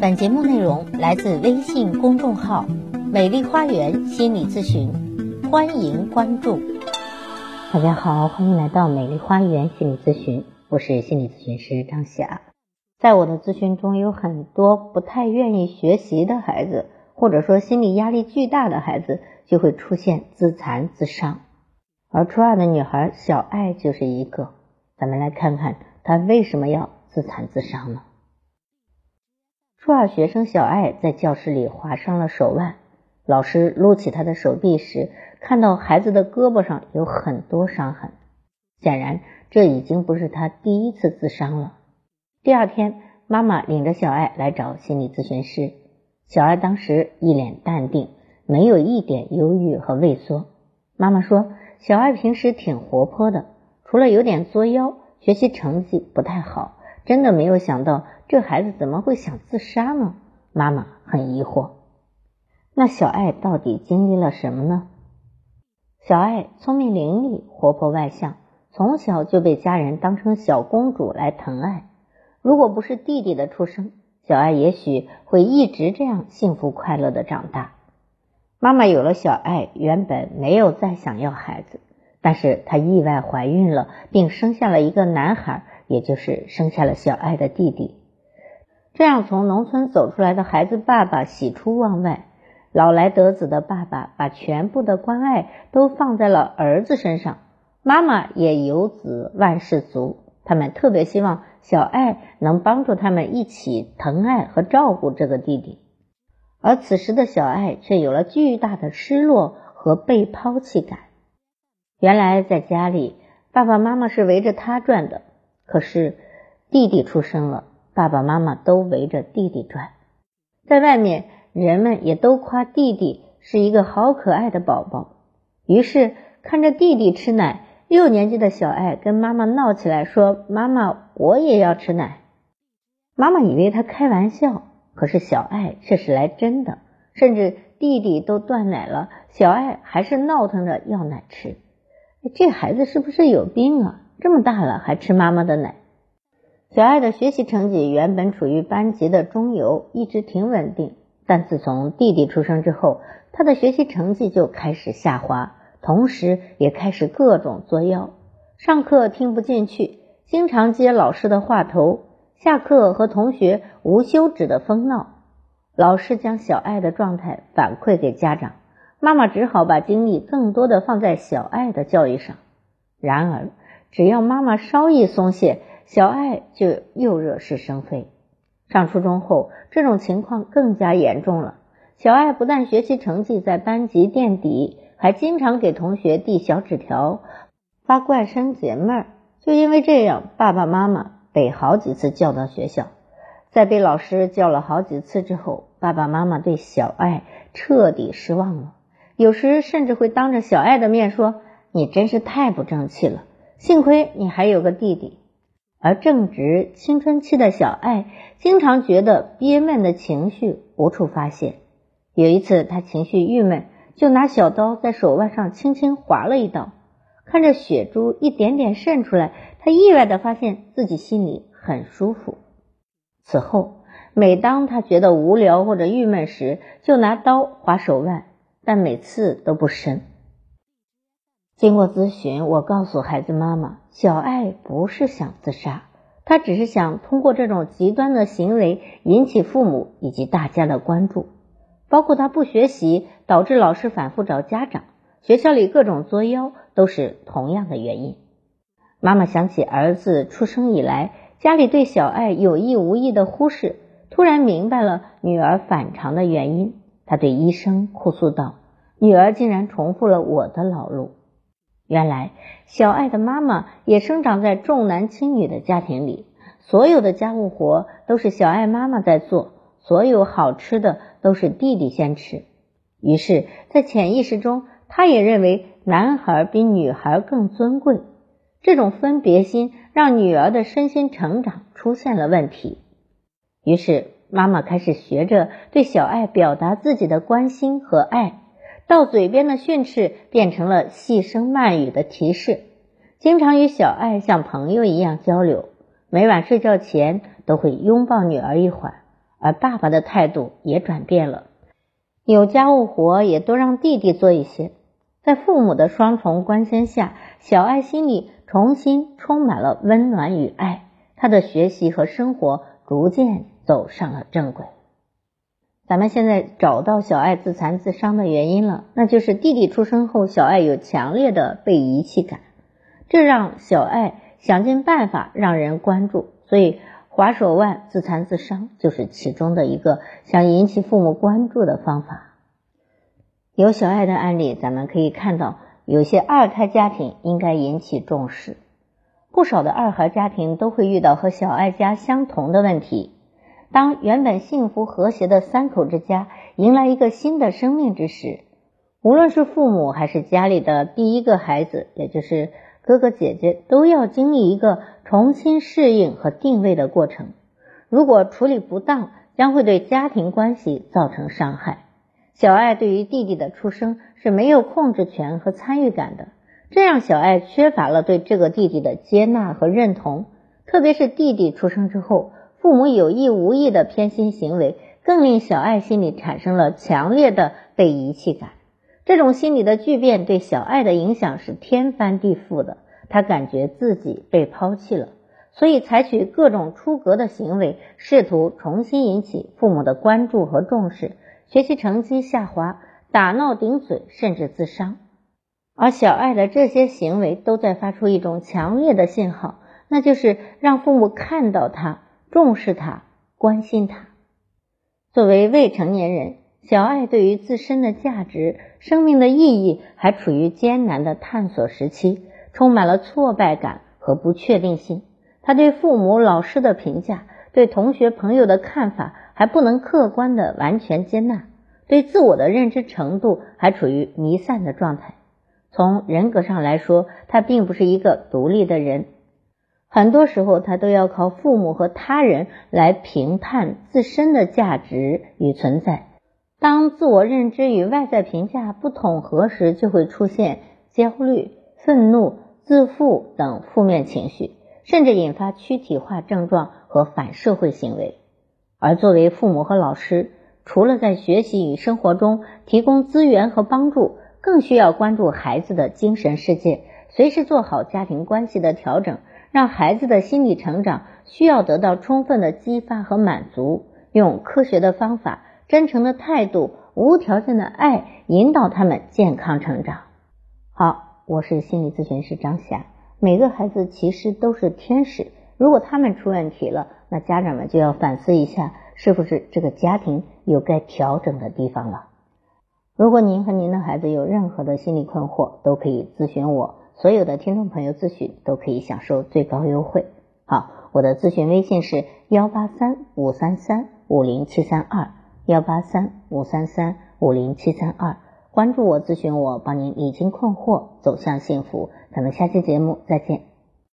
本节目内容来自微信公众号“美丽花园心理咨询”，欢迎关注。大家好，欢迎来到美丽花园心理咨询，我是心理咨询师张霞。在我的咨询中，有很多不太愿意学习的孩子，或者说心理压力巨大的孩子，就会出现自残自伤。而初二的女孩小爱就是一个。咱们来看看她为什么要自残自伤呢？初二学生小爱在教室里划伤了手腕，老师撸起她的手臂时，看到孩子的胳膊上有很多伤痕，显然这已经不是她第一次自伤了。第二天，妈妈领着小爱来找心理咨询师，小爱当时一脸淡定，没有一点忧郁和畏缩。妈妈说，小爱平时挺活泼的，除了有点作妖，学习成绩不太好。真的没有想到，这孩子怎么会想自杀呢？妈妈很疑惑。那小爱到底经历了什么呢？小爱聪明伶俐，活泼外向，从小就被家人当成小公主来疼爱。如果不是弟弟的出生，小爱也许会一直这样幸福快乐的长大。妈妈有了小爱，原本没有再想要孩子，但是她意外怀孕了，并生下了一个男孩。也就是生下了小爱的弟弟，这样从农村走出来的孩子爸爸喜出望外，老来得子的爸爸把全部的关爱都放在了儿子身上，妈妈也有子万事足，他们特别希望小爱能帮助他们一起疼爱和照顾这个弟弟，而此时的小爱却有了巨大的失落和被抛弃感。原来在家里，爸爸妈妈是围着他转的。可是弟弟出生了，爸爸妈妈都围着弟弟转，在外面人们也都夸弟弟是一个好可爱的宝宝。于是看着弟弟吃奶，六年级的小爱跟妈妈闹起来，说：“妈妈，我也要吃奶。”妈妈以为他开玩笑，可是小爱却是来真的。甚至弟弟都断奶了，小爱还是闹腾着要奶吃。这孩子是不是有病啊？这么大了还吃妈妈的奶，小爱的学习成绩原本处于班级的中游，一直挺稳定。但自从弟弟出生之后，他的学习成绩就开始下滑，同时也开始各种作妖。上课听不进去，经常接老师的话头；下课和同学无休止的疯闹。老师将小爱的状态反馈给家长，妈妈只好把精力更多的放在小爱的教育上。然而，只要妈妈稍一松懈，小爱就又惹是生非。上初中后，这种情况更加严重了。小爱不但学习成绩在班级垫底，还经常给同学递小纸条，发怪声解闷儿。就因为这样，爸爸妈妈得好几次叫到学校。在被老师叫了好几次之后，爸爸妈妈对小爱彻底失望了。有时甚至会当着小爱的面说：“你真是太不争气了。”幸亏你还有个弟弟，而正值青春期的小爱经常觉得憋闷的情绪无处发泄。有一次，他情绪郁闷，就拿小刀在手腕上轻轻划了一刀，看着血珠一点点渗出来，他意外的发现自己心里很舒服。此后，每当他觉得无聊或者郁闷时，就拿刀划手腕，但每次都不深。经过咨询，我告诉孩子妈妈，小爱不是想自杀，她只是想通过这种极端的行为引起父母以及大家的关注，包括她不学习导致老师反复找家长，学校里各种作妖都是同样的原因。妈妈想起儿子出生以来家里对小爱有意无意的忽视，突然明白了女儿反常的原因，她对医生哭诉道：“女儿竟然重复了我的老路。”原来，小爱的妈妈也生长在重男轻女的家庭里，所有的家务活都是小爱妈妈在做，所有好吃的都是弟弟先吃。于是，在潜意识中，她也认为男孩比女孩更尊贵。这种分别心让女儿的身心成长出现了问题。于是，妈妈开始学着对小爱表达自己的关心和爱。到嘴边的训斥变成了细声慢语的提示，经常与小爱像朋友一样交流，每晚睡觉前都会拥抱女儿一会儿，而爸爸的态度也转变了，有家务活也多让弟弟做一些。在父母的双重关心下，小爱心里重新充满了温暖与爱，他的学习和生活逐渐走上了正轨。咱们现在找到小爱自残自伤的原因了，那就是弟弟出生后，小爱有强烈的被遗弃感，这让小爱想尽办法让人关注，所以划手腕自残自伤就是其中的一个想引起父母关注的方法。有小爱的案例，咱们可以看到，有些二胎家庭应该引起重视，不少的二孩家庭都会遇到和小爱家相同的问题。当原本幸福和谐的三口之家迎来一个新的生命之时，无论是父母还是家里的第一个孩子，也就是哥哥姐姐，都要经历一个重新适应和定位的过程。如果处理不当，将会对家庭关系造成伤害。小爱对于弟弟的出生是没有控制权和参与感的，这让小爱缺乏了对这个弟弟的接纳和认同。特别是弟弟出生之后。父母有意无意的偏心行为，更令小爱心里产生了强烈的被遗弃感。这种心理的巨变对小爱的影响是天翻地覆的。她感觉自己被抛弃了，所以采取各种出格的行为，试图重新引起父母的关注和重视。学习成绩下滑，打闹顶嘴，甚至自伤。而小爱的这些行为都在发出一种强烈的信号，那就是让父母看到他。重视他，关心他。作为未成年人，小爱对于自身的价值、生命的意义还处于艰难的探索时期，充满了挫败感和不确定性。他对父母、老师的评价，对同学朋友的看法还不能客观的完全接纳，对自我的认知程度还处于弥散的状态。从人格上来说，他并不是一个独立的人。很多时候，他都要靠父母和他人来评判自身的价值与存在。当自我认知与外在评价不统合时，就会出现焦虑、愤怒、自负等负面情绪，甚至引发躯体化症状和反社会行为。而作为父母和老师，除了在学习与生活中提供资源和帮助，更需要关注孩子的精神世界，随时做好家庭关系的调整。让孩子的心理成长需要得到充分的激发和满足，用科学的方法、真诚的态度、无条件的爱引导他们健康成长。好，我是心理咨询师张霞。每个孩子其实都是天使，如果他们出问题了，那家长们就要反思一下，是不是这个家庭有该调整的地方了。如果您和您的孩子有任何的心理困惑，都可以咨询我。所有的听众朋友咨询都可以享受最高优惠。好，我的咨询微信是幺八三五三三五零七三二幺八三五三三五零七三二，关注我，咨询我，帮您理清困惑，走向幸福。咱们下期节目再见。